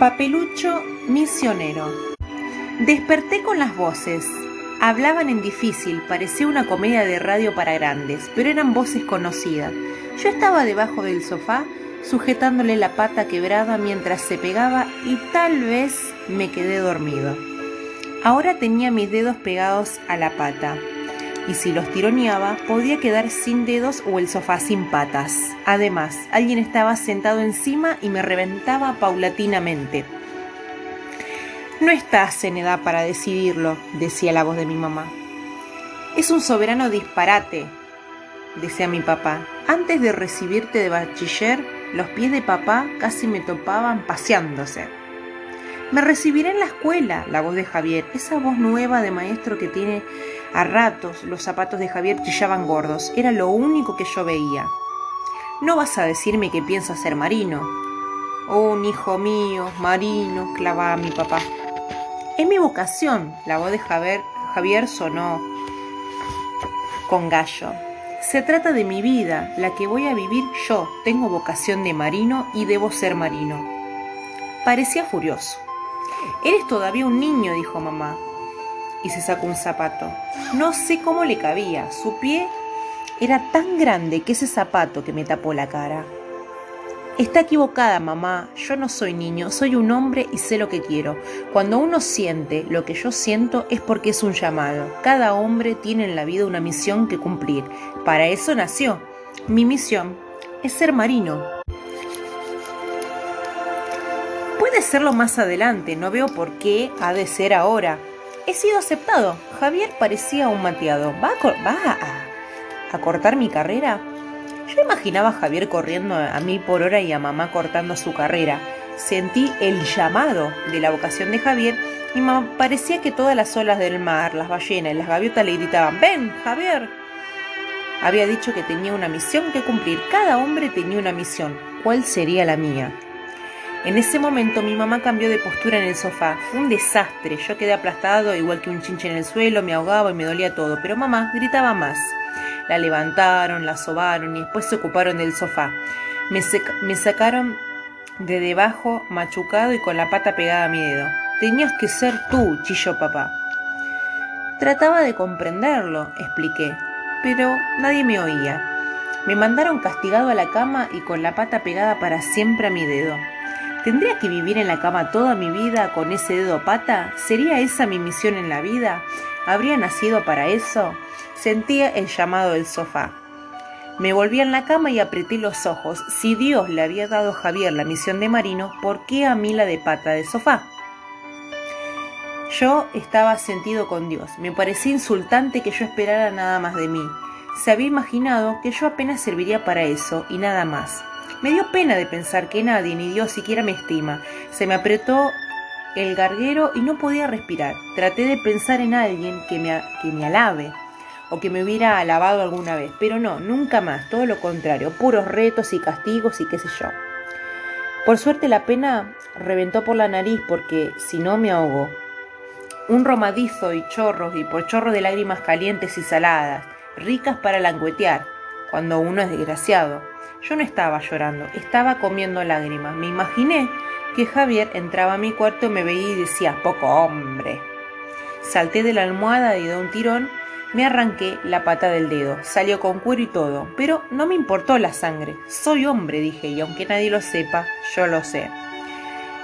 Papelucho misionero. Desperté con las voces. Hablaban en difícil, parecía una comedia de radio para grandes, pero eran voces conocidas. Yo estaba debajo del sofá, sujetándole la pata quebrada mientras se pegaba y tal vez me quedé dormido. Ahora tenía mis dedos pegados a la pata y si los tironeaba podía quedar sin dedos o el sofá sin patas. Además, alguien estaba sentado encima y me reventaba paulatinamente. No estás en edad para decidirlo, decía la voz de mi mamá. Es un soberano disparate, decía mi papá. Antes de recibirte de bachiller, los pies de papá casi me topaban paseándose. Me recibiré en la escuela, la voz de Javier, esa voz nueva de maestro que tiene a ratos los zapatos de Javier chillaban gordos, era lo único que yo veía. No vas a decirme que pienso ser marino. Oh, un hijo mío, marino, clavaba mi papá. Es mi vocación, la voz de Javier, Javier sonó con gallo. Se trata de mi vida, la que voy a vivir yo. Tengo vocación de marino y debo ser marino. Parecía furioso. Eres todavía un niño, dijo mamá y se sacó un zapato. No sé cómo le cabía. Su pie era tan grande que ese zapato que me tapó la cara. Está equivocada, mamá. Yo no soy niño, soy un hombre y sé lo que quiero. Cuando uno siente lo que yo siento es porque es un llamado. Cada hombre tiene en la vida una misión que cumplir. Para eso nació. Mi misión es ser marino. Puede serlo más adelante, no veo por qué ha de ser ahora. He sido aceptado. Javier parecía un mateado. ¿Va a, cortar mi carrera? Yo imaginaba a Javier corriendo a mil por hora y a mamá cortando su carrera. Sentí el llamado de la vocación de Javier y me parecía que todas las olas del mar, las ballenas y las gaviotas le gritaban, ven, Javier. Había dicho que tenía una misión que cumplir. Cada hombre tenía una misión. ¿Cuál sería la mía? En ese momento mi mamá cambió de postura en el sofá. Fue un desastre. Yo quedé aplastado igual que un chinche en el suelo, me ahogaba y me dolía todo. Pero mamá gritaba más. La levantaron, la sobaron y después se ocuparon del sofá. Me, sacaron de debajo, machucado y con la pata pegada a mi dedo. Tenías que ser tú, chilló papá. Trataba de comprenderlo, expliqué, pero nadie me oía. Me mandaron castigado a la cama y con la pata pegada para siempre a mi dedo. ¿Tendría que vivir en la cama toda mi vida con ese dedo pata? ¿Sería esa mi misión en la vida? ¿Habría nacido para eso? Sentía el llamado del sofá. Me volví en la cama y apreté los ojos. Si Dios le había dado a Javier la misión de marino, ¿por qué a mí la de pata de sofá? Yo estaba sentido con Dios. Me parecía insultante que yo esperara nada más de mí. Se había imaginado que yo apenas serviría para eso y nada más. Me dio pena de pensar que nadie, ni Dios siquiera me estima. Se me apretó el garguero y no podía respirar. Traté de pensar en alguien que me, que me alabe o que me hubiera alabado alguna vez, pero no, nunca más, todo lo contrario, puros retos y castigos y qué sé yo. Por suerte la pena reventó por la nariz porque si no me ahogó. Un romadizo y chorros y por chorro de lágrimas calientes y saladas, ricas para languetear, cuando uno es desgraciado. Yo no estaba llorando, estaba comiendo lágrimas. Me imaginé que Javier entraba a mi cuarto me veía y decía, poco hombre. Salté de la almohada y de un tirón me arranqué la pata del dedo. Salió con cuero y todo, pero no me importó la sangre. Soy hombre, dije, y aunque nadie lo sepa, yo lo sé.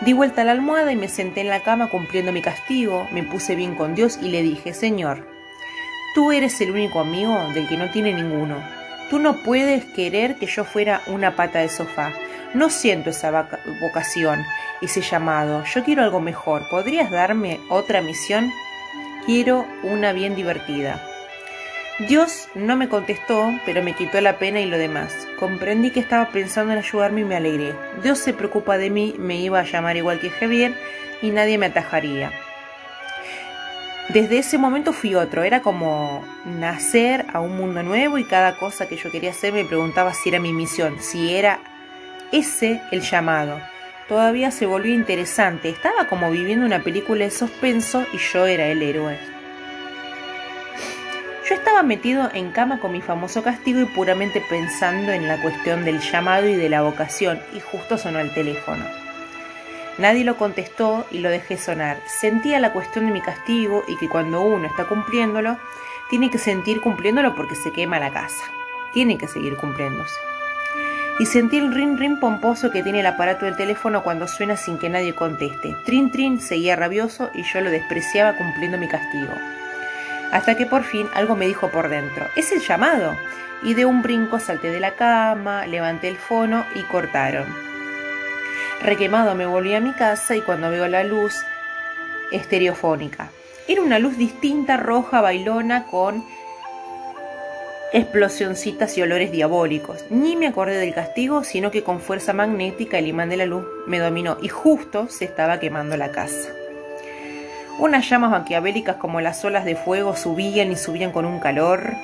Di vuelta a la almohada y me senté en la cama cumpliendo mi castigo, me puse bien con Dios y le dije, Señor, tú eres el único amigo del que no tiene ninguno. Tú no puedes querer que yo fuera una pata de sofá. No siento esa vocación, ese llamado. Yo quiero algo mejor. ¿Podrías darme otra misión? Quiero una bien divertida. Dios no me contestó, pero me quitó la pena y lo demás. Comprendí que estaba pensando en ayudarme y me alegré. Dios se preocupa de mí, me iba a llamar igual que Javier y nadie me atajaría. Desde ese momento fui otro, era como nacer a un mundo nuevo y cada cosa que yo quería hacer me preguntaba si era mi misión, si era ese el llamado. Todavía se volvió interesante, estaba como viviendo una película de suspenso y yo era el héroe. Yo estaba metido en cama con mi famoso castigo y puramente pensando en la cuestión del llamado y de la vocación, y justo sonó el teléfono. Nadie lo contestó y lo dejé sonar. Sentía la cuestión de mi castigo y que cuando uno está cumpliéndolo, tiene que sentir cumpliéndolo porque se quema la casa. Tiene que seguir cumpliéndose. Y sentí el rin rin pomposo que tiene el aparato del teléfono cuando suena sin que nadie conteste. Trin trin seguía rabioso y yo lo despreciaba cumpliendo mi castigo. Hasta que por fin algo me dijo por dentro. Es el llamado y de un brinco salté de la cama, levanté el fono y cortaron. Requemado me volví a mi casa y cuando veo la luz estereofónica. Era una luz distinta, roja, bailona, con explosioncitas y olores diabólicos. Ni me acordé del castigo, sino que con fuerza magnética el imán de la luz me dominó y justo se estaba quemando la casa. Unas llamas maquiavélicas como las olas de fuego subían y subían con un calor.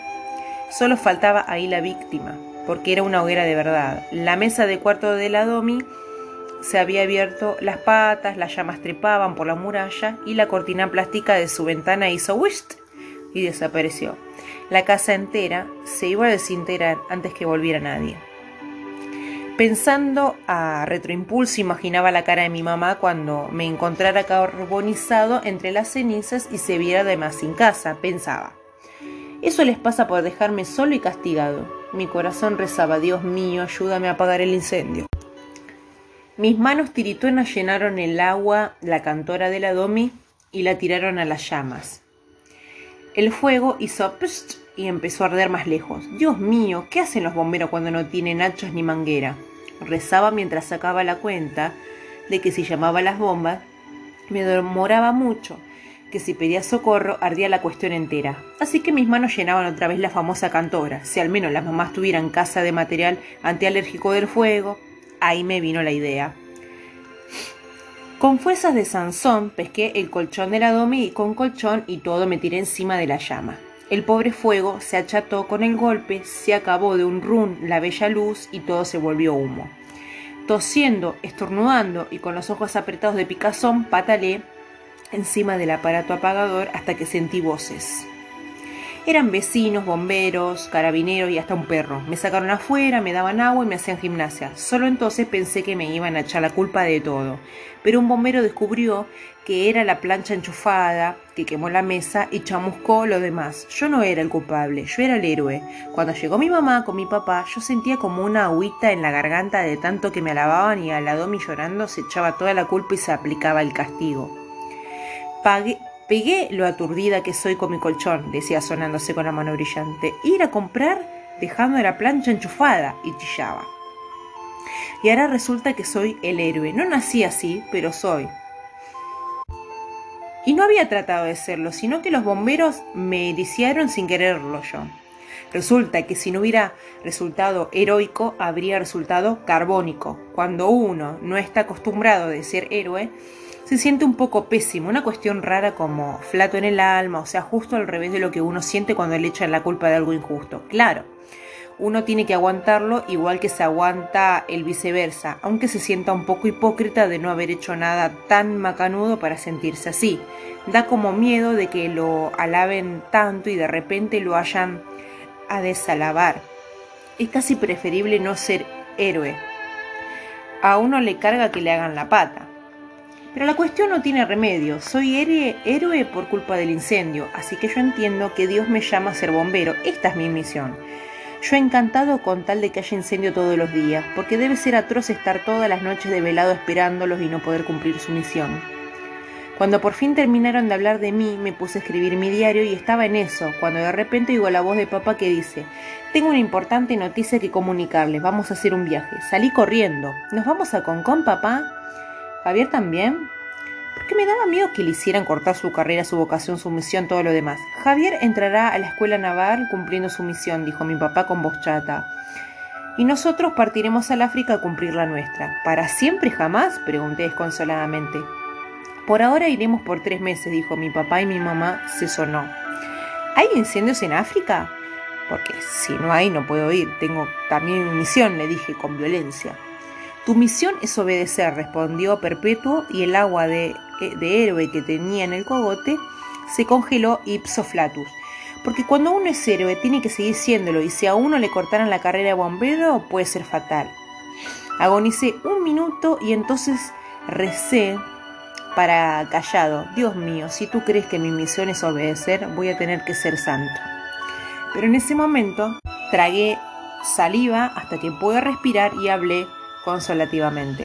Solo faltaba ahí la víctima, porque era una hoguera de verdad. La mesa de cuarto de la Domi se había abierto las patas, las llamas trepaban por la muralla y la cortina plástica de su ventana hizo wisht y desapareció. La casa entera se iba a desintegrar antes que volviera nadie. Pensando a retroimpulso, imaginaba la cara de mi mamá cuando me encontrara carbonizado entre las cenizas y se viera además sin casa. Pensaba. Eso les pasa por dejarme solo y castigado. Mi corazón rezaba, Dios mío, ayúdame a apagar el incendio. Mis manos tiritonas llenaron el agua, la cantora de la domi, y la tiraron a las llamas. El fuego hizo pst y empezó a arder más lejos. Dios mío, ¿qué hacen los bomberos cuando no tienen hachas ni manguera? Rezaba mientras sacaba la cuenta de que si llamaba a las bombas me demoraba mucho que si pedía socorro ardía la cuestión entera. Así que mis manos llenaban otra vez la famosa cantora. Si al menos las mamás tuvieran casa de material antialérgico del fuego, ahí me vino la idea. Con fuerzas de Sansón pesqué el colchón de la y con colchón y todo me tiré encima de la llama. El pobre fuego se acható con el golpe, se acabó de un run la bella luz y todo se volvió humo. Tosiendo, estornudando y con los ojos apretados de picazón, patalé encima del aparato apagador hasta que sentí voces. Eran vecinos, bomberos, carabineros y hasta un perro. Me sacaron afuera, me daban agua y me hacían gimnasia. Solo entonces pensé que me iban a echar la culpa de todo. Pero un bombero descubrió que era la plancha enchufada, que quemó la mesa y chamuscó lo demás. Yo no era el culpable, yo era el héroe. Cuando llegó mi mamá con mi papá, yo sentía como una agüita en la garganta de tanto que me alababan y al lado llorando se echaba toda la culpa y se aplicaba el castigo. Pegué lo aturdida que soy con mi colchón, decía sonándose con la mano brillante. Ir a comprar dejando la plancha enchufada y chillaba. Y ahora resulta que soy el héroe. No nací así, pero soy. Y no había tratado de serlo, sino que los bomberos me ericiaron sin quererlo yo. Resulta que si no hubiera resultado heroico, habría resultado carbónico. Cuando uno no está acostumbrado de ser héroe, se siente un poco pésimo, una cuestión rara como flato en el alma, o sea, justo al revés de lo que uno siente cuando le echan la culpa de algo injusto. Claro, uno tiene que aguantarlo igual que se aguanta el viceversa, aunque se sienta un poco hipócrita de no haber hecho nada tan macanudo para sentirse así. Da como miedo de que lo alaben tanto y de repente lo hayan a desalabar. Es casi preferible no ser héroe. A uno le carga que le hagan la pata. Pero la cuestión no tiene remedio. Soy héroe por culpa del incendio, así que yo entiendo que Dios me llama a ser bombero. Esta es mi misión. Yo he encantado con tal de que haya incendio todos los días, porque debe ser atroz estar todas las noches de velado esperándolos y no poder cumplir su misión. Cuando por fin terminaron de hablar de mí, me puse a escribir mi diario y estaba en eso, cuando de repente oigo la voz de papá que dice, tengo una importante noticia que comunicarles, vamos a hacer un viaje. Salí corriendo. ¿Nos vamos a Concón, papá? Javier también. Porque me daba miedo que le hicieran cortar su carrera, su vocación, su misión, todo lo demás. Javier entrará a la escuela naval cumpliendo su misión, dijo mi papá con voz chata. Y nosotros partiremos al África a cumplir la nuestra. ¿Para siempre jamás? pregunté desconsoladamente. Por ahora iremos por tres meses, dijo mi papá y mi mamá se sonó. ¿Hay incendios en África? Porque si no hay, no puedo ir. Tengo también mi misión, le dije con violencia. Tu misión es obedecer, respondió Perpetuo, y el agua de, eh, de héroe que tenía en el cogote se congeló ipso flatus. Porque cuando uno es héroe tiene que seguir siéndolo, y si a uno le cortaran la carrera de bombero puede ser fatal. Agonicé un minuto y entonces Recé para callado, Dios mío, si tú crees que mi misión es obedecer, voy a tener que ser santo. Pero en ese momento tragué saliva hasta que pude respirar y hablé consolativamente.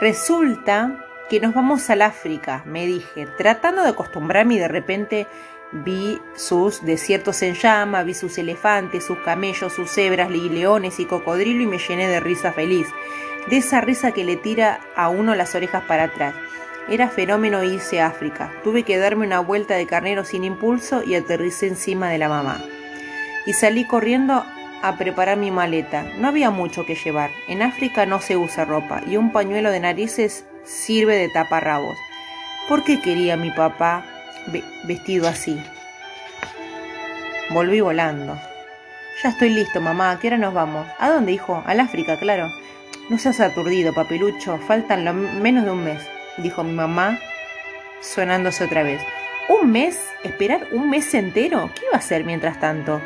Resulta que nos vamos al África, me dije, tratando de acostumbrarme y de repente vi sus desiertos en llama, vi sus elefantes, sus camellos, sus cebras, leones y cocodrilo y me llené de risa feliz, de esa risa que le tira a uno las orejas para atrás. Era fenómeno irse a África. Tuve que darme una vuelta de carnero sin impulso y aterricé encima de la mamá. Y salí corriendo a preparar mi maleta. No había mucho que llevar. En África no se usa ropa y un pañuelo de narices sirve de taparrabos. ¿Por qué quería mi papá vestido así? Volví volando. Ya estoy listo, mamá. ¿A qué hora nos vamos? ¿A dónde, hijo? Al África, claro. No seas aturdido, papelucho. Faltan menos de un mes dijo mi mamá, sonándose otra vez. ¿Un mes? ¿Esperar un mes entero? ¿Qué iba a hacer mientras tanto?